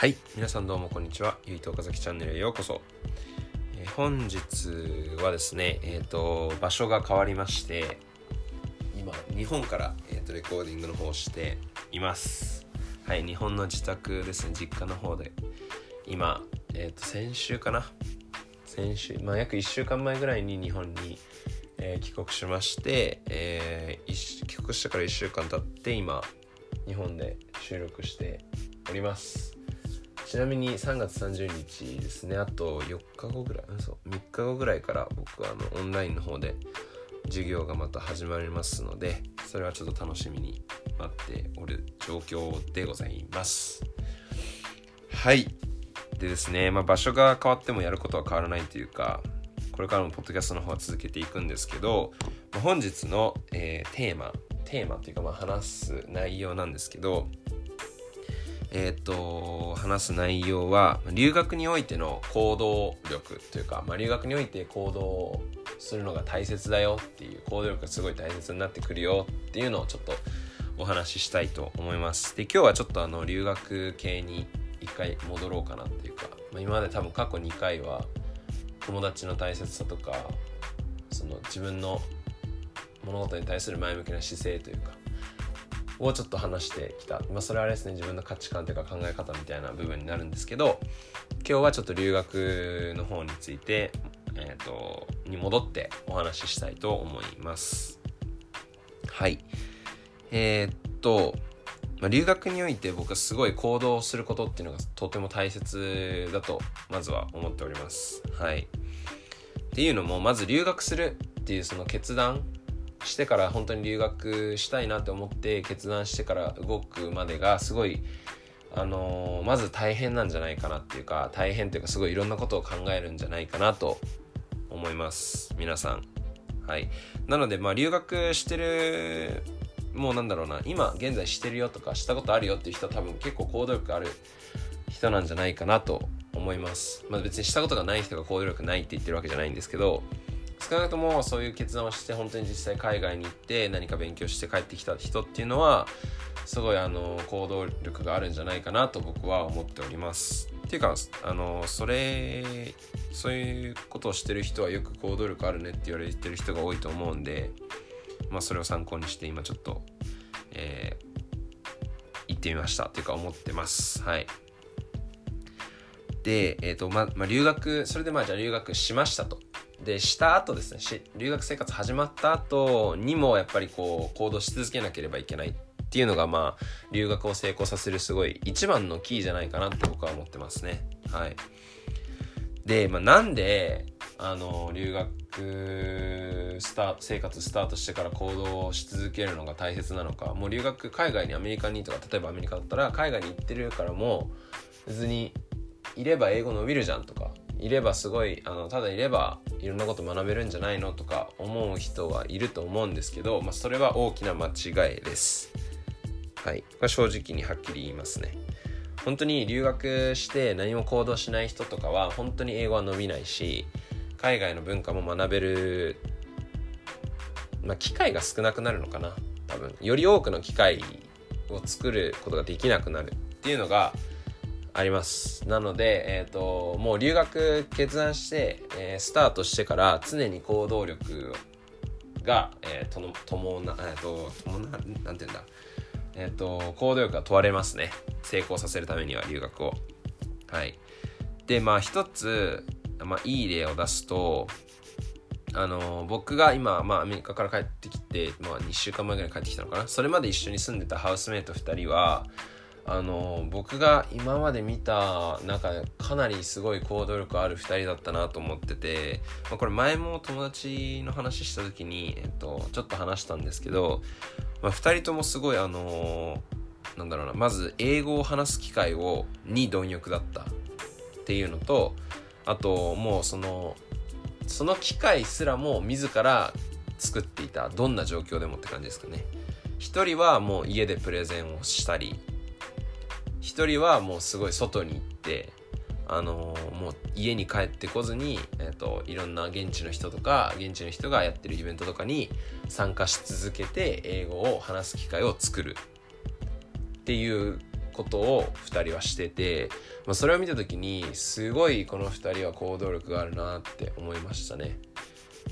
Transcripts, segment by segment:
はい皆さんどうもこんにちは。ゆいと岡崎チャンネルへようこそ、えー本日はですねえっ、と場所が変わりまして今日本から、えー、とレコーディングの方をしています。はい日本の自宅ですね実家の方で。今えっ、と先週かな。先週まあ約1週間前ぐらいに日本に、えー帰国しまして、えー帰国してから1週間経って今日本で収録しております。ちなみに3月30日ですね。あと4日後ぐらいそう3日後ぐらいから僕はあのオンラインの方で授業がまた始まりますのでそれはちょっと楽しみに待っておる状況でございます。はい。でですね、まあ、場所が変わってもやることは変わらないというかこれからもポッドキャストの方は続けていくんですけど、ま本日の、えーテーマテーマというかまあ話す内容なんですけどえっ、と話す内容は留学においての行動力というか、まあ、留学において行動するのが大切だよっていう行動力がすごい大切になってくるよっていうのをちょっとお話ししたいと思います。で今日はちょっとあの留学系に一回戻ろうかなっていうか、まあ、今まで多分過去2回は友達の大切さとかその自分の物事に対する前向きな姿勢というかをちょっと話してきた、まあ、それはですね。自分の価値観というか考え方みたいな部分になるんですけど今日はちょっと留学の方について、えー、とに戻ってお話ししたいと思います。はい。えーっと、まあ、留学において僕はすごい行動することっていうのがとても大切だとまずは思っております。はい。っていうのもまず留学するっていうその決断してから本当に留学したいなって思って決断してから動くまでがすごいあのーまず大変なんじゃないかなっていうか大変っていうかすごいいろんなことを考えるんじゃないかなと思います皆さん。はい。なのでまあ留学してるもうなんだろうな今現在してるよとかしたことあるよっていう人は多分結構行動力ある人なんじゃないかなと思います。まあ別にしたことがない人が行動力ないって言ってるわけじゃないんですけど少なくともそういう決断をして本当に実際海外に行って何か勉強して帰ってきた人っていうのはすごいあの行動力があるんじゃないかなと僕は思っております。っていうかあのそれそういうことをしてる人はよく行動力あるねって言われてる人が多いと思うんで、まあ、それを参考にして今ちょっと、えー行ってみましたっていうか思ってます。はい。で、えっ、と、ま、まあ、留学、それでまあじゃあ留学しましたと。で、した後ですね、留学生活始まった後にもやっぱりこう、行動し続けなければいけないっていうのがまあ、留学を成功させるすごい一番のキーじゃないかなって僕は思ってますね。はい。で、まあ、なんで、あの、留学スタ生活スタートしてから行動し続けるのが大切なのか、もう留学、海外にアメリカにとか、例えばアメリカだったら、海外に行ってるからもう、別にいれば英語伸びるじゃんとかいればすごいあのただいればいろんなこと学べるんじゃないのとか思う人はいると思うんですけど、まあ、それは大きな間違いです。はい。これ正直にはっきり言いますね。本当に留学して何も行動しない人とかは本当に英語は伸びないし海外の文化も学べる、まあ、機会が少なくなるのかな多分。より多くの機会を作ることができなくなるっていうのがあります。なので、えー、ともう留学決断して、えースタートしてから常に行動力が、えー、との伴な、えー、と伴ななんて言うんだ。えっ、と行動力が問われますね。成功させるためには留学を。はい。でまあ一つ、まあ、いい例を出すとあの僕が今、まあ、アメリカから帰ってきて、まあ、2週間前ぐらい帰ってきたのかな。それまで一緒に住んでたハウスメイト2人はあの僕が今まで見た中でかなりすごい行動力ある2人だったなと思ってて、まあ、これ前も友達の話した時に、えっと、ちょっと話したんですけど、まあ、2人ともすごいあのなんだろうなまず英語を話す機会をに貪欲だったっていうのとあともうそのその機会すらも自ら作っていた。どんな状況でもって感じですかね。一人はもう家でプレゼンをしたり一人はもうすごい外に行ってあのーもう家に帰ってこずに、えー、といろんな現地の人とか現地の人がやってるイベントとかに参加し続けて英語を話す機会を作るっていうことを2人はしてて、まあ、それを見た時にすごいこの2人は行動力があるなって思いましたね。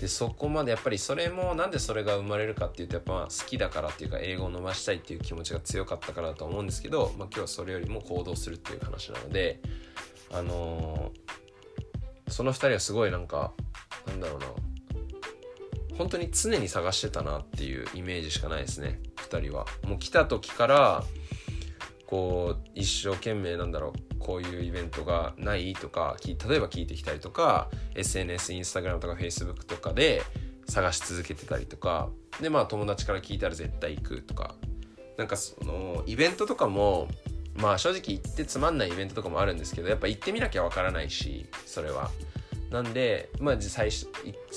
でそこまでやっぱりそれもなんでそれが生まれるかっていうとやっぱ好きだからっていうか英語を伸ばしたいっていう気持ちが強かったからだと思うんですけど、まあ、今日はそれよりも行動するっていう話なのであのー、その2人はすごいなんかなんだろうな本当に常に探してたなっていうイメージしかないですね2人は。もう来た時からこう一生懸命なんだろうこういうイベントがない？とか例えば聞いてきたりとか SNS インスタグラムとか Facebook とかで探し続けてたりとかでまあ友達から聞いたら絶対行くとか。なんかそのイベントとかもまあ正直行ってつまんないイベントとかもあるんですけどやっぱ行ってみなきゃわからないしそれは。なんでまあ最初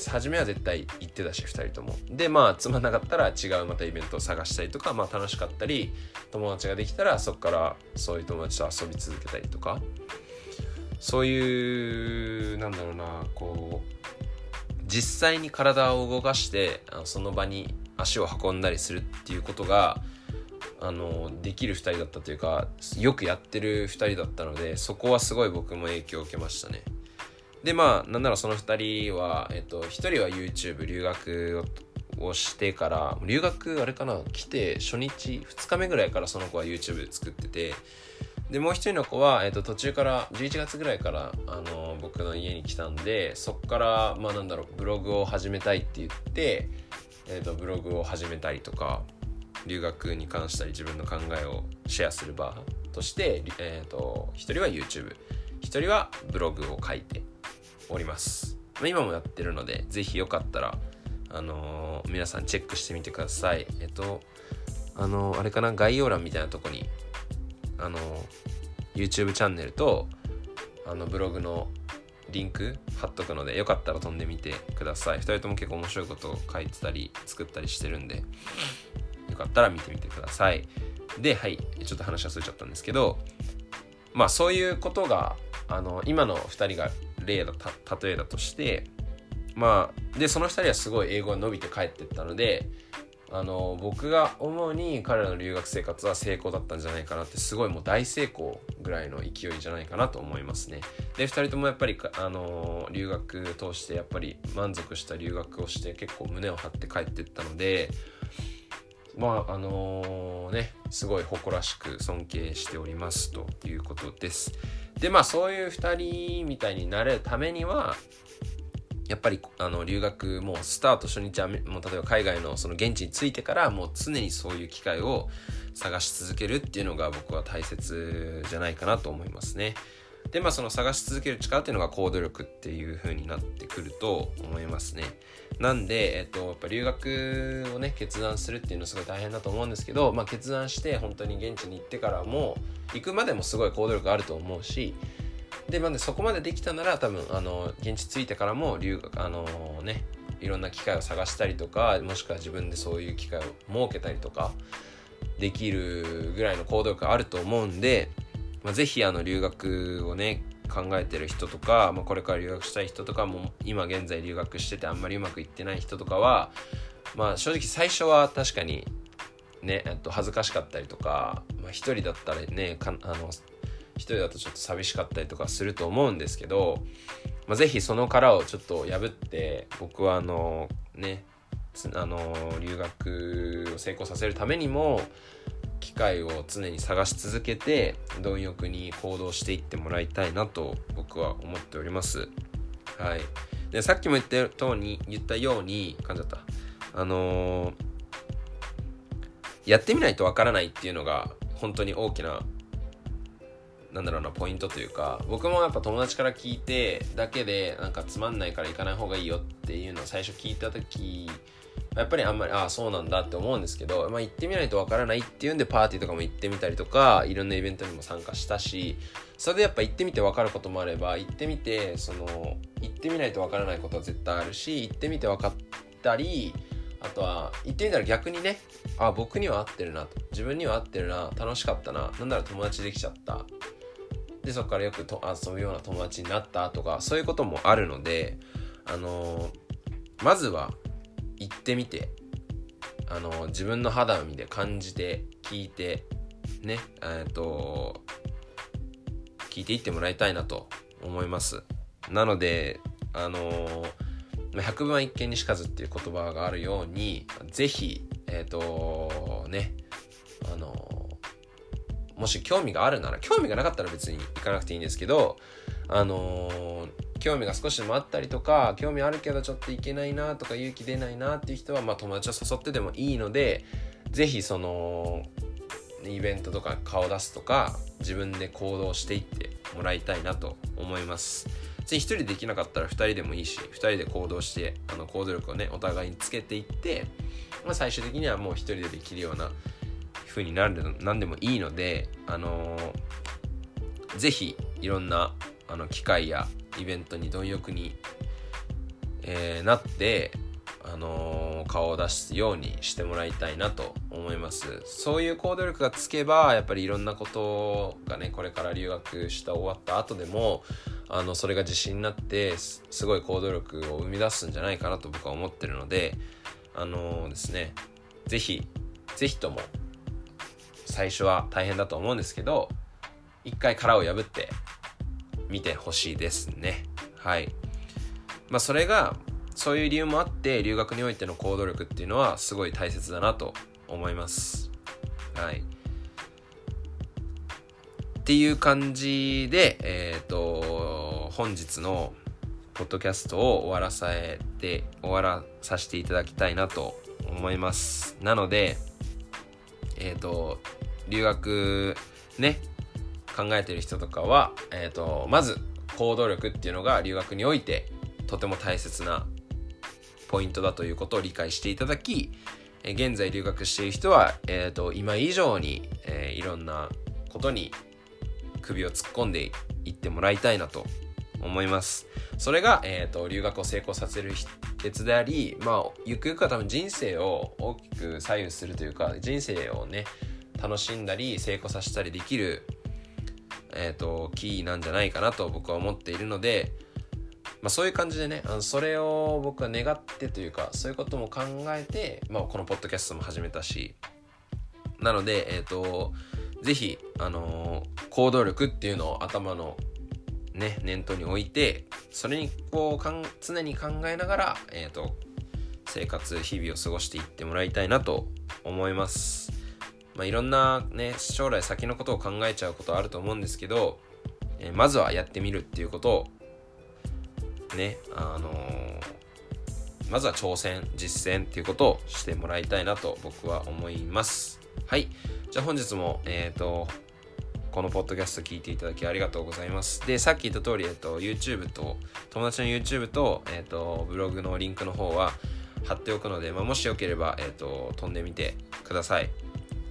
初めは絶対行ってたし2人ともでまあつまんなかったら違うまたイベントを探したりとかまあ楽しかったり友達ができたらそこからそういう友達と遊び続けたりとかそういうなんだろうなこう実際に体を動かしてその場に足を運んだりするっていうことがあのできる2人だったというかよくやってる2人だったのでそこはすごい僕も影響を受けましたね。でまあなんならその2人は、えっと、1人は YouTube 留学をしてから留学あれかな来て初日2日目ぐらいからその子は YouTube 作っててでもう一人の子は、えっと、途中から11月ぐらいからあの僕の家に来たんでそっからまあなんだろうブログを始めたいって言って、えっと、ブログを始めたりとか留学に関したり自分の考えをシェアする場として、えっと、1人は YouTube1 人はブログを書いております。今もやってるので、ぜひよかったら、あのー、皆さんチェックしてみてください。えっと、あのー、あれかな、概要欄みたいなとこに、あのー、YouTube チャンネルと、あの、ブログのリンク貼っとくので、よかったら飛んでみてください。2人とも結構面白いことを書いてたり、作ったりしてるんで、よかったら見てみてください。で、はい、ちょっと話忘れちゃったんですけど、まあそういうことが、あの、今の2人が例だ例えだとしてまあでその2人はすごい英語が伸びて帰ってったのであの僕が思うに彼らの留学生活は成功だったんじゃないかなってすごいもう大成功ぐらいの勢いじゃないかなと思いますね。で2人ともやっぱりあの留学通してやっぱり満足した留学をして結構胸を張って帰ってったのでまああのー、ねすごい誇らしく尊敬しておりますということです。でまあそういう2人みたいになれるためにはやっぱりあの留学もうスタート初日はもう例えば海外のその現地に着いてからもう常にそういう機会を探し続けるっていうのが僕は大切じゃないかなと思いますね。でまあその探し続ける力っていうのが行動力っていう風になってくると思いますね。なんで、えっと、やっぱ留学をね決断するっていうのはすごい大変だと思うんですけど、まあ、決断して本当に現地に行ってからも行くまでもすごい行動力あると思うしで、まあ、そこまでできたなら多分あの現地着いてからも留学あのねいろんな機会を探したりとかもしくは自分でそういう機会を設けたりとかできるぐらいの行動力あると思うんで、まあ、ぜひあの留学をね考えてる人とか、まあ、これから留学したい人とかも今現在留学しててあんまりうまくいってない人とかはまあ正直最初は確かにね、えっと、恥ずかしかったりとか、まあ、一人だったらねかあの一人だとちょっと寂しかったりとかすると思うんですけど、まあ、ぜひその殻をちょっと破って僕はあのねあの留学を成功させるためにも機会を常に探し続けて貪欲に行動していってもらいたいなと僕は思っております。はい、でさっきも言ったように言ったように噛んじゃったあのー、やってみないとわからないっていうのが本当に大きななんだろうなポイントというか僕もやっぱ友達から聞いてだけでなんかつまんないから行かない方がいいよっていうのを最初聞いた時やっぱりあんまりああそうなんだって思うんですけど、まあ、行ってみないとわからないっていうんでパーティーとかも行ってみたりとかいろんなイベントにも参加したしそれでやっぱ行ってみてわかることもあれば行ってみてその行ってみないとわからないことは絶対あるし行ってみて分かったりあとは行ってみたら逆にねあ僕には合ってるなと自分には合ってるな楽しかったななんなら友達できちゃった。でそこからよくと遊ぶような友達になったとかそういうこともあるのであのー、まずは行ってみて。あの自分の肌を見て感じて聞いてねえっ、と聞いていってもらいたいなと思います。なのであの百聞は一見にしかずっていう言葉があるように是非えっ、とねあのもし興味があるなら興味がなかったら別に行かなくていいんですけどあの興味が少しでもあったりとか興味あるけどちょっと行けないなとか勇気出ないなっていう人は、まあ、友達を誘ってでもいいので是非そのイベントとか顔出すとか自分で行動していってもらいたいなと思います。ぜひ1人できなかったら2人でもいいし2人で行動してあの行動力をねお互いにつけていって、まあ、最終的にはもう1人でできるような風になる何でもいいのであのー、ぜひいろんなあの機会やイベントに貪欲に、えー、なってあのー、顔を出すようにしてもらいたいなと思います。そういう行動力がつけばやっぱりいろんなことがねこれから留学した終わった後でもあのそれが自信になってすごい行動力を生み出すんじゃないかなと僕は思ってるのであのー、ですね是非是非とも最初は大変だと思うんですけど一回殻を破って見てほしいですね。はい。まあそれがそういう理由もあって留学においての行動力っていうのはすごい大切だなと思います。はい。っていう感じでえっ、ー、と本日のポッドキャストを終わらさえて終わらさせていただきたいなと思います。なのでえっ、ー、と留学ね考えてる人とかは、えーとまず行動力っていうのが留学においてとても大切なポイントだということを理解していただき、現在留学している人は、えーと、今以上に、えー、いろんなことに首を突っ込んでいってもらいたいなと思います。それが、えーと、留学を成功させる秘訣であり、まあ、ゆくゆくは多分人生を大きく左右するというか、人生をね、楽しんだり成功させたりできる、えーとキーなんじゃないかなと僕は思っているので、まあ、そういう感じでねあのそれを僕は願ってというかそういうことも考えて、まあ、このポッドキャストも始めたしなのでえっ、ー、とぜひあのー、行動力っていうのを頭のね念頭に置いてそれにこうかん常に考えながらえっ、ー、と生活日々を過ごしていってもらいたいなと思います。まあ、いろんなね将来先のことを考えちゃうことあると思うんですけど、えー、まずはやってみるっていうことをね、あのー、まずは挑戦、実践っていうことをしてもらいたいなと僕は思います。はい。じゃあ本日も、えっ、ー、と、このポッドキャスト聞いていただきありがとうございます。で、さっき言った通り、えっ、と、YouTube と、友達の YouTube と、えっ、と、ブログのリンクの方は貼っておくので、まあ、もしよければ、えっ、と、飛んでみてください。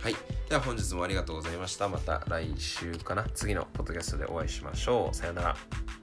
はい。では本日もありがとうございました。また来週かな次のポッドキャストでお会いしましょう。さよなら。